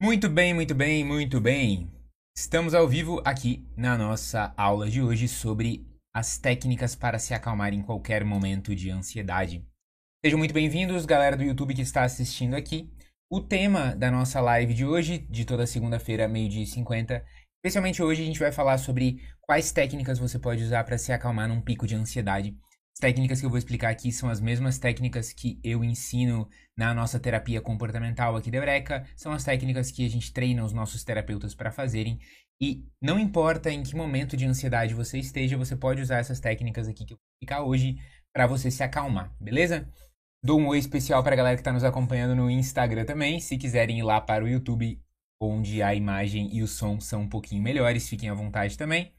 Muito bem, muito bem, muito bem. Estamos ao vivo aqui na nossa aula de hoje sobre as técnicas para se acalmar em qualquer momento de ansiedade. Sejam muito bem-vindos, galera do YouTube que está assistindo aqui. O tema da nossa live de hoje, de toda segunda-feira, meio-dia e 50, especialmente hoje, a gente vai falar sobre quais técnicas você pode usar para se acalmar num pico de ansiedade técnicas que eu vou explicar aqui são as mesmas técnicas que eu ensino na nossa terapia comportamental aqui da Eureka, são as técnicas que a gente treina os nossos terapeutas para fazerem. E não importa em que momento de ansiedade você esteja, você pode usar essas técnicas aqui que eu vou explicar hoje para você se acalmar, beleza? Dou um oi especial para a galera que está nos acompanhando no Instagram também. Se quiserem ir lá para o YouTube, onde a imagem e o som são um pouquinho melhores, fiquem à vontade também.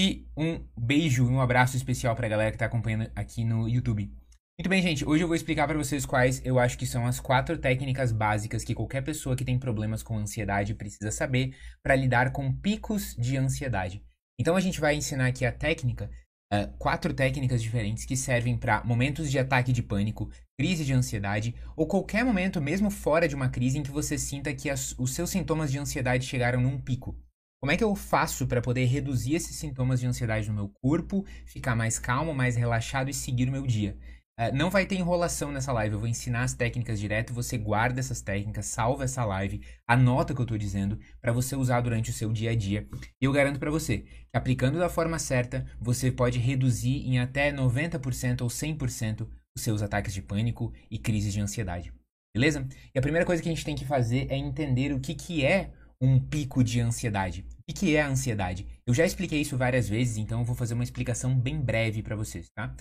E um beijo e um abraço especial para a galera que está acompanhando aqui no YouTube. Muito bem, gente. Hoje eu vou explicar para vocês quais eu acho que são as quatro técnicas básicas que qualquer pessoa que tem problemas com ansiedade precisa saber para lidar com picos de ansiedade. Então a gente vai ensinar aqui a técnica, uh, quatro técnicas diferentes que servem para momentos de ataque de pânico, crise de ansiedade ou qualquer momento, mesmo fora de uma crise, em que você sinta que as, os seus sintomas de ansiedade chegaram num pico. Como é que eu faço para poder reduzir esses sintomas de ansiedade no meu corpo, ficar mais calmo, mais relaxado e seguir o meu dia? Uh, não vai ter enrolação nessa live, eu vou ensinar as técnicas direto, você guarda essas técnicas, salva essa live, anota o que eu estou dizendo para você usar durante o seu dia a dia. E eu garanto para você que aplicando da forma certa, você pode reduzir em até 90% ou 100% os seus ataques de pânico e crises de ansiedade. Beleza? E a primeira coisa que a gente tem que fazer é entender o que, que é um pico de ansiedade. O que é a ansiedade? Eu já expliquei isso várias vezes, então eu vou fazer uma explicação bem breve para vocês, tá?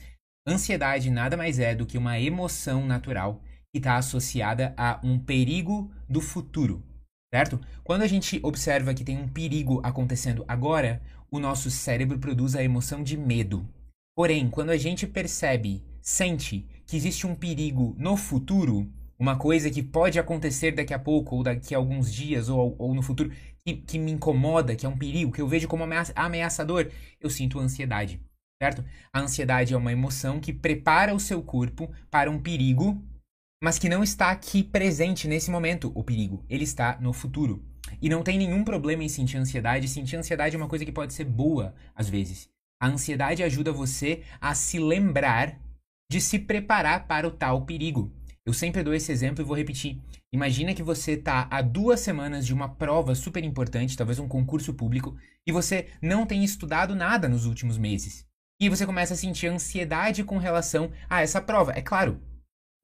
Ansiedade nada mais é do que uma emoção natural que está associada a um perigo do futuro, certo? Quando a gente observa que tem um perigo acontecendo agora, o nosso cérebro produz a emoção de medo. Porém, quando a gente percebe, sente que existe um perigo no futuro, uma coisa que pode acontecer daqui a pouco, ou daqui a alguns dias, ou, ou no futuro, que, que me incomoda, que é um perigo, que eu vejo como ameaçador, eu sinto ansiedade, certo? A ansiedade é uma emoção que prepara o seu corpo para um perigo, mas que não está aqui presente nesse momento, o perigo. Ele está no futuro. E não tem nenhum problema em sentir ansiedade. Sentir ansiedade é uma coisa que pode ser boa, às vezes. A ansiedade ajuda você a se lembrar de se preparar para o tal perigo. Eu sempre dou esse exemplo e vou repetir. Imagina que você está há duas semanas de uma prova super importante, talvez um concurso público, e você não tem estudado nada nos últimos meses. E você começa a sentir ansiedade com relação a essa prova. É claro,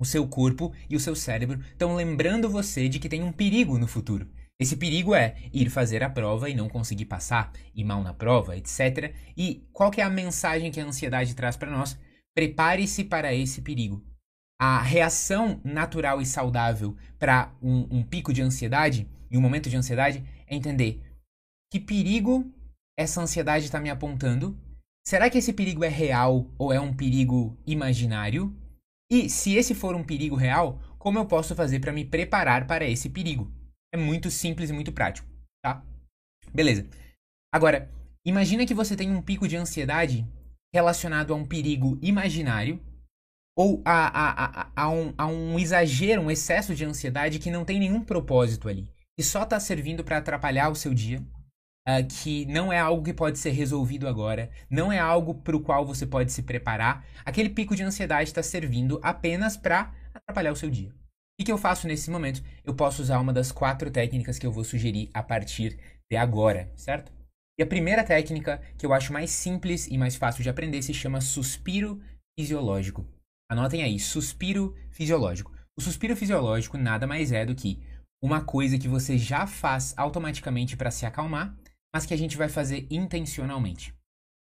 o seu corpo e o seu cérebro estão lembrando você de que tem um perigo no futuro. Esse perigo é ir fazer a prova e não conseguir passar, ir mal na prova, etc. E qual é a mensagem que a ansiedade traz para nós? Prepare-se para esse perigo a reação natural e saudável para um, um, pico de ansiedade e um momento de ansiedade é entender que perigo essa ansiedade está me apontando. Será que esse perigo é real ou é um perigo imaginário? E se esse for um perigo real, como eu posso fazer para me preparar para esse perigo? É muito simples e muito prático, tá? Beleza. Agora, imagina que você tem um pico de ansiedade relacionado a um perigo imaginário ou a, a, a, a, um, a um exagero, um excesso de ansiedade que não tem nenhum propósito ali. E só está servindo para atrapalhar o seu dia, uh, que não é algo que pode ser resolvido agora, não é algo para o qual você pode se preparar. Aquele pico de ansiedade está servindo apenas para atrapalhar o seu dia. O que eu faço nesse momento? Eu posso usar uma das quatro técnicas que eu vou sugerir a partir de agora, certo? E a primeira técnica, que eu acho mais simples e mais fácil de aprender, se chama suspiro fisiológico. Anotem aí, suspiro fisiológico. O suspiro fisiológico nada mais é do que uma coisa que você já faz automaticamente para se acalmar, mas que a gente vai fazer intencionalmente.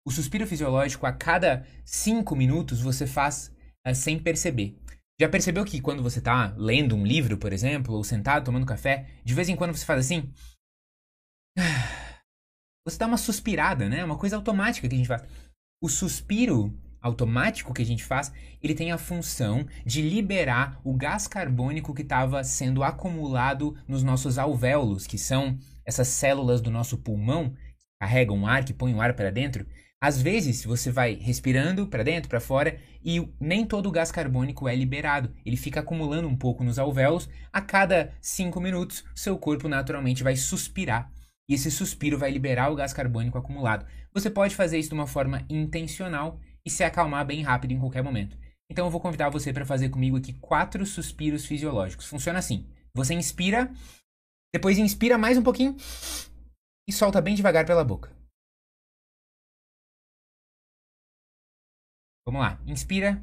O suspiro fisiológico, a cada 5 minutos, você faz uh, sem perceber. Já percebeu que quando você está lendo um livro, por exemplo, ou sentado tomando café, de vez em quando você faz assim? Você dá uma suspirada, né? Uma coisa automática que a gente faz. O suspiro automático que a gente faz, ele tem a função de liberar o gás carbônico que estava sendo acumulado nos nossos alvéolos, que são essas células do nosso pulmão que carregam o ar, que põem o ar para dentro. Às vezes, você vai respirando para dentro, para fora, e nem todo o gás carbônico é liberado. Ele fica acumulando um pouco nos alvéolos. A cada 5 minutos, seu corpo naturalmente vai suspirar. E esse suspiro vai liberar o gás carbônico acumulado. Você pode fazer isso de uma forma intencional e se acalmar bem rápido em qualquer momento. Então eu vou convidar você para fazer comigo aqui quatro suspiros fisiológicos. Funciona assim: você inspira, depois inspira mais um pouquinho e solta bem devagar pela boca. Vamos lá. Inspira.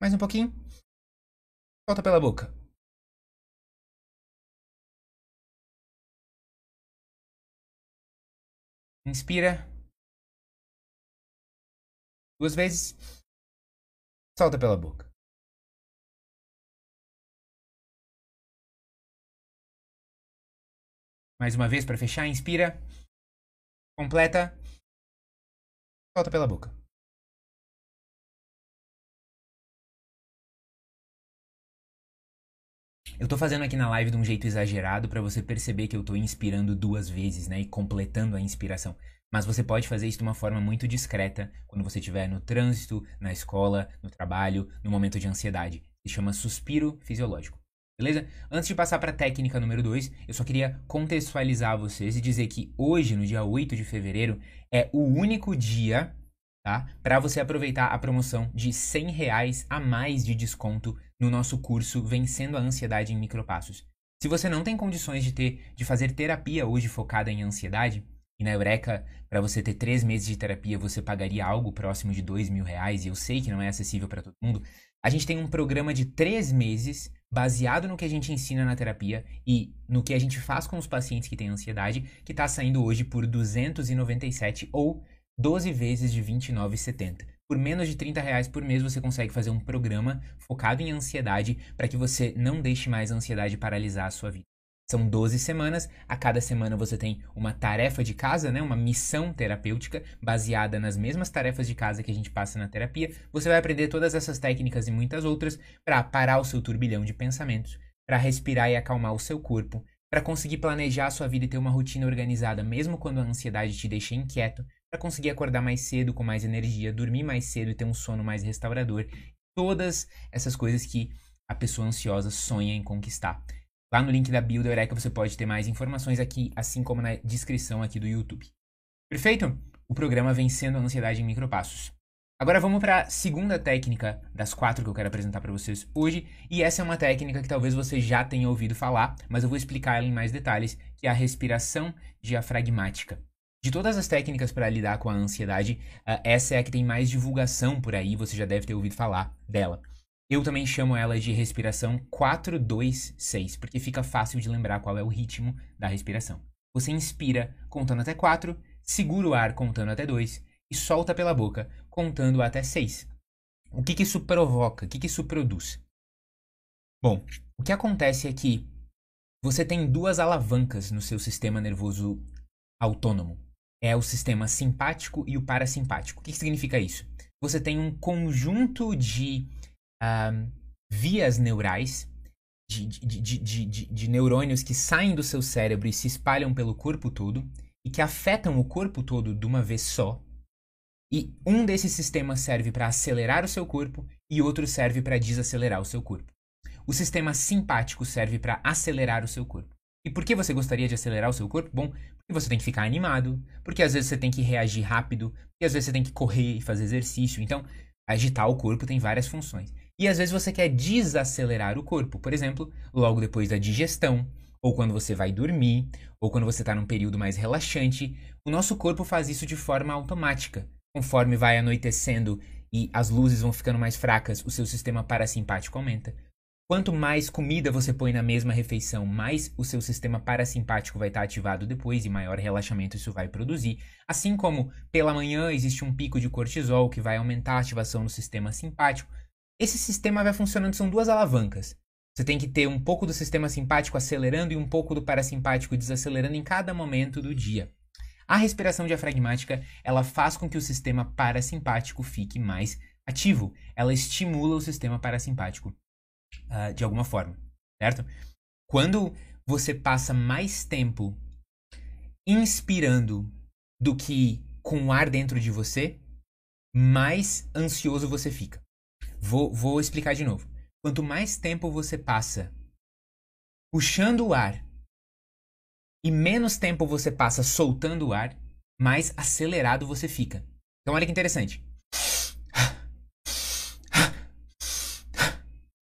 Mais um pouquinho. Solta pela boca. Inspira. Duas vezes. Solta pela boca. Mais uma vez para fechar, inspira. Completa. Solta pela boca. Eu tô fazendo aqui na live de um jeito exagerado para você perceber que eu tô inspirando duas vezes, né, e completando a inspiração. Mas você pode fazer isso de uma forma muito discreta quando você estiver no trânsito, na escola, no trabalho, no momento de ansiedade. Se chama suspiro fisiológico. Beleza? Antes de passar para a técnica número 2, eu só queria contextualizar vocês e dizer que hoje, no dia 8 de fevereiro, é o único dia tá? Para você aproveitar a promoção de 100 reais a mais de desconto no nosso curso Vencendo a Ansiedade em Micropassos. Se você não tem condições de ter, de fazer terapia hoje focada em ansiedade, e na Eureka, para você ter três meses de terapia, você pagaria algo próximo de dois mil reais, e eu sei que não é acessível para todo mundo. A gente tem um programa de três meses baseado no que a gente ensina na terapia e no que a gente faz com os pacientes que têm ansiedade, que está saindo hoje por 297 ou 12 vezes de R$ 29,70. Por menos de 30 reais por mês você consegue fazer um programa focado em ansiedade para que você não deixe mais a ansiedade paralisar a sua vida. São 12 semanas, a cada semana você tem uma tarefa de casa, né, uma missão terapêutica baseada nas mesmas tarefas de casa que a gente passa na terapia. Você vai aprender todas essas técnicas e muitas outras para parar o seu turbilhão de pensamentos, para respirar e acalmar o seu corpo, para conseguir planejar a sua vida e ter uma rotina organizada mesmo quando a ansiedade te deixa inquieto, para conseguir acordar mais cedo com mais energia, dormir mais cedo e ter um sono mais restaurador. Todas essas coisas que a pessoa ansiosa sonha em conquistar. Lá no link da bio da Eureka você pode ter mais informações aqui, assim como na descrição aqui do YouTube. Perfeito? O programa Vencendo a Ansiedade em Micropassos. Agora vamos para a segunda técnica das quatro que eu quero apresentar para vocês hoje, e essa é uma técnica que talvez você já tenha ouvido falar, mas eu vou explicar ela em mais detalhes, que é a respiração diafragmática. De todas as técnicas para lidar com a ansiedade, uh, essa é a que tem mais divulgação por aí, você já deve ter ouvido falar dela. Eu também chamo ela de respiração 4-2-6, porque fica fácil de lembrar qual é o ritmo da respiração. Você inspira contando até 4, segura o ar contando até 2 e solta pela boca contando até 6. O que, que isso provoca? O que, que isso produz? Bom, o que acontece é que você tem duas alavancas no seu sistema nervoso autônomo é o sistema simpático e o parasimpático. O que, que significa isso? Você tem um conjunto de uh, vias neurais, de, de, de, de, neurônios que saem do seu cérebro e se espalham pelo corpo todo e que afetam o corpo todo de uma vez só. E um desses sistemas serve para acelerar o seu corpo e outro serve para desacelerar o seu corpo. O sistema simpático serve para acelerar o seu corpo. E por que você gostaria de acelerar o seu corpo? Bom, porque você tem que ficar animado, porque às vezes você tem que reagir rápido, porque às vezes você tem que correr e fazer exercício. Então, agitar o corpo tem várias funções. E às vezes você quer desacelerar o corpo, por exemplo, logo depois da digestão, ou quando você vai dormir, ou quando você está num período mais relaxante. O nosso corpo faz isso de forma automática. Conforme vai anoitecendo e as luzes vão ficando mais fracas, o seu sistema parasimpático aumenta. Quanto mais comida você põe na mesma refeição, mais o seu sistema parasimpático vai estar ativado depois e maior relaxamento isso vai produzir. Assim como pela manhã existe um pico de cortisol que vai aumentar a ativação do sistema simpático. Esse sistema vai funcionando, são duas alavancas. Você tem que ter um pouco do sistema simpático acelerando e um pouco do parasimpático desacelerando em cada momento do dia. A respiração diafragmática, ela faz com que o sistema parasimpático fique mais ativo. Ela estimula o sistema parasimpático uh, de alguma forma, certo? Quando você passa mais tempo inspirando do que com o ar dentro de você, mais ansioso você fica. Vou, vou explicar de novo. Quanto mais tempo você passa puxando o ar e menos tempo você passa soltando o ar, mais acelerado você fica. Então olha que interessante.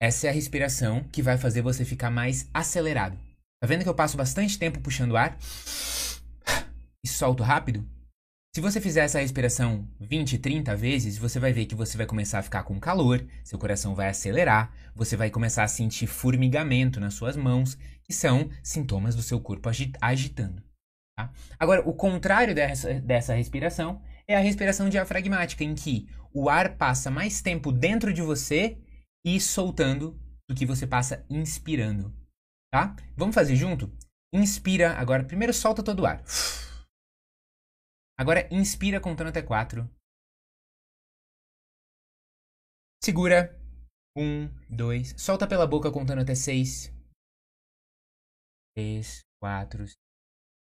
Essa é a respiração que vai fazer você ficar mais acelerado. Tá vendo que eu passo bastante tempo puxando ar e solto rápido? Se você fizer essa respiração 20, 30 vezes, você vai ver que você vai começar a ficar com calor, seu coração vai acelerar, você vai começar a sentir formigamento nas suas mãos, que são sintomas do seu corpo agitando. Tá? Agora, o contrário dessa, dessa respiração é a respiração diafragmática, em que o ar passa mais tempo dentro de você e soltando do que você passa inspirando. Tá? Vamos fazer junto? Inspira agora. Primeiro solta todo o ar. Agora inspira contando até quatro. Segura. Um, dois. Solta pela boca contando até seis. Três, quatro,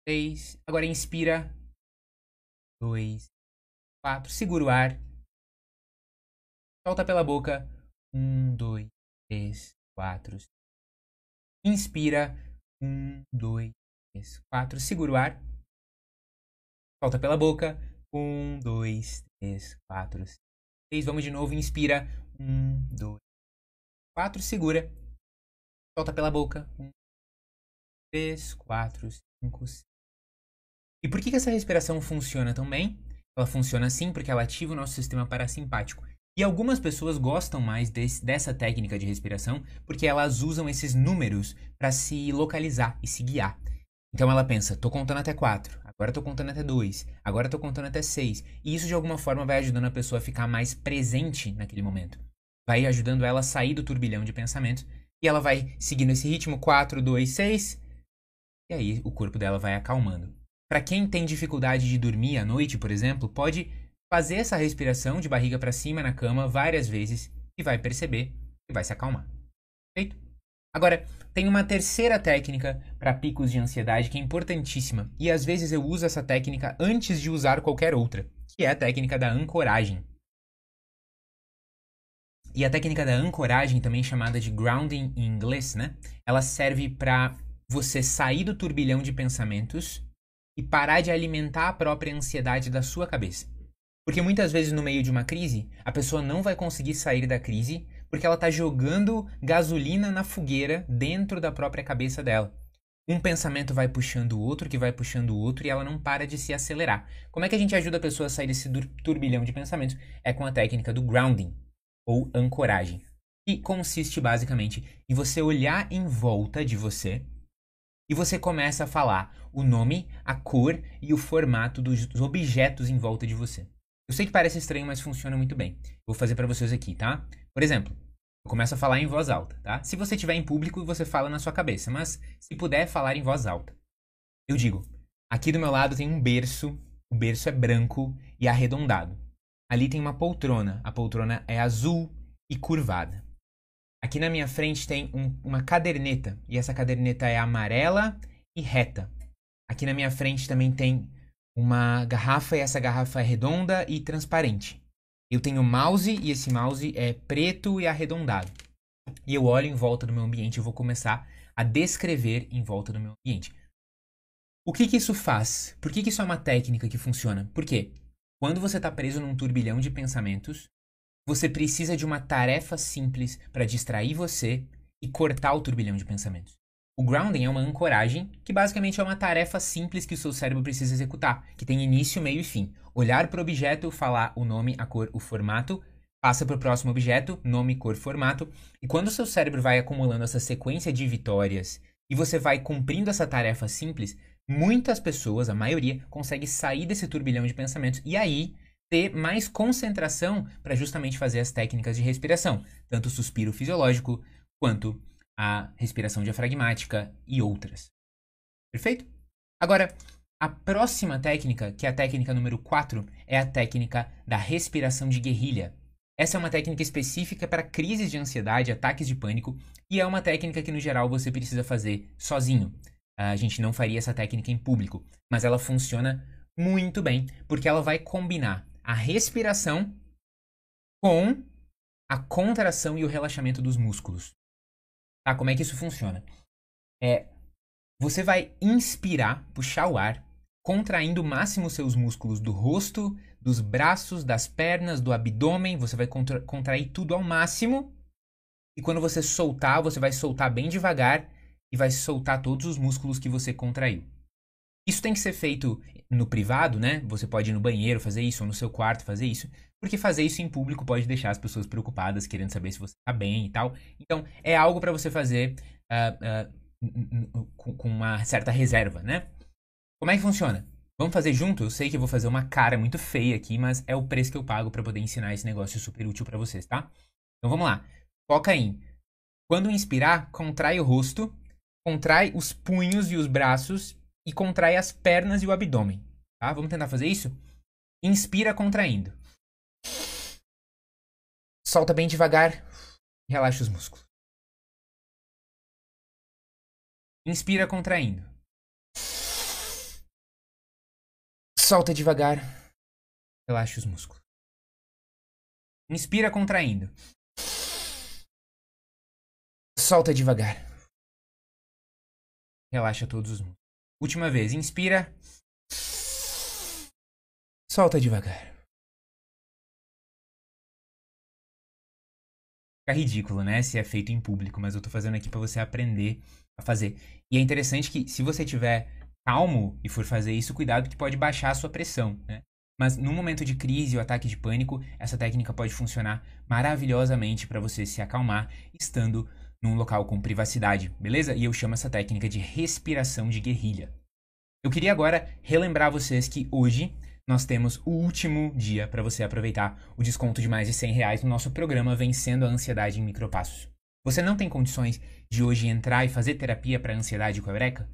seis. Agora inspira. Dois, quatro. Segura o ar. Solta pela boca. Um, dois, três, quatro. Inspira. Um, dois, três, quatro. Segura o ar. Solta pela boca. Um, dois, três, quatro, seis. Vamos de novo. Inspira. Um, dois, quatro. Segura. Solta pela boca. Um, três, quatro, cinco, seis. E por que, que essa respiração funciona tão bem? Ela funciona assim porque ela ativa o nosso sistema parasimpático. E algumas pessoas gostam mais desse, dessa técnica de respiração porque elas usam esses números para se localizar e se guiar. Então ela pensa, tô contando até quatro agora eu tô contando até 2, agora eu tô contando até 6. E isso de alguma forma vai ajudando a pessoa a ficar mais presente naquele momento. Vai ajudando ela a sair do turbilhão de pensamentos e ela vai seguindo esse ritmo 4, 2, 6. E aí o corpo dela vai acalmando. Para quem tem dificuldade de dormir à noite, por exemplo, pode fazer essa respiração de barriga para cima na cama várias vezes e vai perceber que vai se acalmar. Feito? Agora, tem uma terceira técnica para picos de ansiedade que é importantíssima, e às vezes eu uso essa técnica antes de usar qualquer outra, que é a técnica da ancoragem. E a técnica da ancoragem, também chamada de grounding em inglês, né? Ela serve para você sair do turbilhão de pensamentos e parar de alimentar a própria ansiedade da sua cabeça. Porque muitas vezes no meio de uma crise, a pessoa não vai conseguir sair da crise porque ela está jogando gasolina na fogueira dentro da própria cabeça dela. Um pensamento vai puxando o outro, que vai puxando o outro, e ela não para de se acelerar. Como é que a gente ajuda a pessoa a sair desse turbilhão de pensamentos? É com a técnica do grounding, ou ancoragem, que consiste basicamente em você olhar em volta de você e você começa a falar o nome, a cor e o formato dos objetos em volta de você. Eu sei que parece estranho, mas funciona muito bem. Vou fazer para vocês aqui, tá? Por exemplo, eu começo a falar em voz alta, tá? Se você estiver em público, você fala na sua cabeça, mas se puder falar em voz alta. Eu digo, aqui do meu lado tem um berço, o berço é branco e arredondado. Ali tem uma poltrona, a poltrona é azul e curvada. Aqui na minha frente tem um, uma caderneta, e essa caderneta é amarela e reta. Aqui na minha frente também tem uma garrafa, e essa garrafa é redonda e transparente. Eu tenho mouse e esse mouse é preto e arredondado. E eu olho em volta do meu ambiente e vou começar a descrever em volta do meu ambiente. O que, que isso faz? Por que, que isso é uma técnica que funciona? Por quê? Quando você está preso num turbilhão de pensamentos, você precisa de uma tarefa simples para distrair você e cortar o turbilhão de pensamentos. O grounding é uma ancoragem, que basicamente é uma tarefa simples que o seu cérebro precisa executar, que tem início, meio e fim. Olhar para o objeto, falar o nome, a cor, o formato, passa para o próximo objeto, nome, cor, formato, e quando o seu cérebro vai acumulando essa sequência de vitórias e você vai cumprindo essa tarefa simples, muitas pessoas, a maioria, consegue sair desse turbilhão de pensamentos e aí ter mais concentração para justamente fazer as técnicas de respiração, tanto o suspiro fisiológico quanto a respiração diafragmática e outras. Perfeito? Agora, a próxima técnica, que é a técnica número 4, é a técnica da respiração de guerrilha. Essa é uma técnica específica para crises de ansiedade, ataques de pânico, e é uma técnica que no geral você precisa fazer sozinho. A gente não faria essa técnica em público, mas ela funciona muito bem, porque ela vai combinar a respiração com a contração e o relaxamento dos músculos. Tá? Como é que isso funciona? É, você vai inspirar, puxar o ar, contraindo o máximo seus músculos do rosto, dos braços, das pernas, do abdômen. Você vai contra contrair tudo ao máximo. E quando você soltar, você vai soltar bem devagar e vai soltar todos os músculos que você contraiu. Isso tem que ser feito no privado, né? Você pode ir no banheiro fazer isso, ou no seu quarto fazer isso, porque fazer isso em público pode deixar as pessoas preocupadas, querendo saber se você está bem e tal. Então, é algo para você fazer uh, uh, com uma certa reserva, né? Como é que funciona? Vamos fazer junto? Eu sei que eu vou fazer uma cara muito feia aqui, mas é o preço que eu pago para poder ensinar esse negócio super útil para vocês, tá? Então vamos lá. Foca em quando inspirar, contrai o rosto, contrai os punhos e os braços e contrai as pernas e o abdômen. Tá? Vamos tentar fazer isso? Inspira contraindo. Solta bem devagar. Relaxa os músculos. Inspira contraindo. Solta devagar. Relaxa os músculos. Inspira contraindo. Solta devagar. Relaxa todos os músculos. Última vez, inspira. Solta devagar. Fica ridículo, né? Se é feito em público, mas eu tô fazendo aqui para você aprender a fazer. E é interessante que se você tiver calmo e for fazer isso, cuidado que pode baixar a sua pressão, né? Mas no momento de crise ou ataque de pânico, essa técnica pode funcionar maravilhosamente para você se acalmar estando num local com privacidade, beleza? E eu chamo essa técnica de respiração de guerrilha. Eu queria agora relembrar vocês que hoje nós temos o último dia para você aproveitar o desconto de mais de 100 reais no nosso programa Vencendo a Ansiedade em Micropassos. Você não tem condições de hoje entrar e fazer terapia para ansiedade com a Eureka?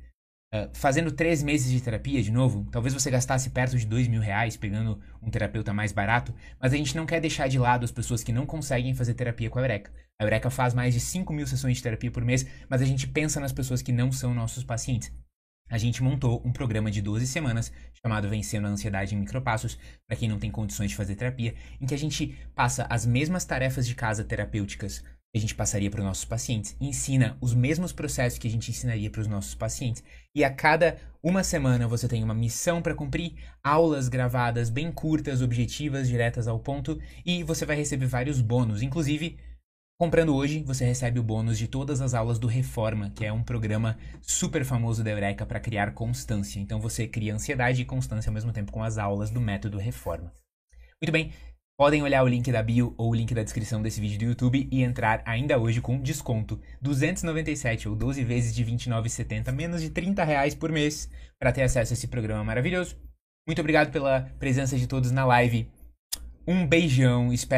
Uh, fazendo três meses de terapia de novo, talvez você gastasse perto de dois mil reais pegando um terapeuta mais barato, mas a gente não quer deixar de lado as pessoas que não conseguem fazer terapia com a Eureka. A Eureka faz mais de 5 mil sessões de terapia por mês, mas a gente pensa nas pessoas que não são nossos pacientes. A gente montou um programa de 12 semanas chamado Vencendo a Ansiedade em Micropassos, para quem não tem condições de fazer terapia, em que a gente passa as mesmas tarefas de casa terapêuticas a gente passaria para os nossos pacientes, ensina os mesmos processos que a gente ensinaria para os nossos pacientes, e a cada uma semana você tem uma missão para cumprir, aulas gravadas bem curtas, objetivas, diretas ao ponto, e você vai receber vários bônus, inclusive Comprando hoje, você recebe o bônus de todas as aulas do Reforma, que é um programa super famoso da Eureka para criar constância. Então você cria ansiedade e constância ao mesmo tempo com as aulas do método Reforma. Muito bem, podem olhar o link da bio ou o link da descrição desse vídeo do YouTube e entrar ainda hoje com desconto 297 ou 12 vezes de 29,70, menos de 30 reais por mês, para ter acesso a esse programa maravilhoso. Muito obrigado pela presença de todos na live. Um beijão, espero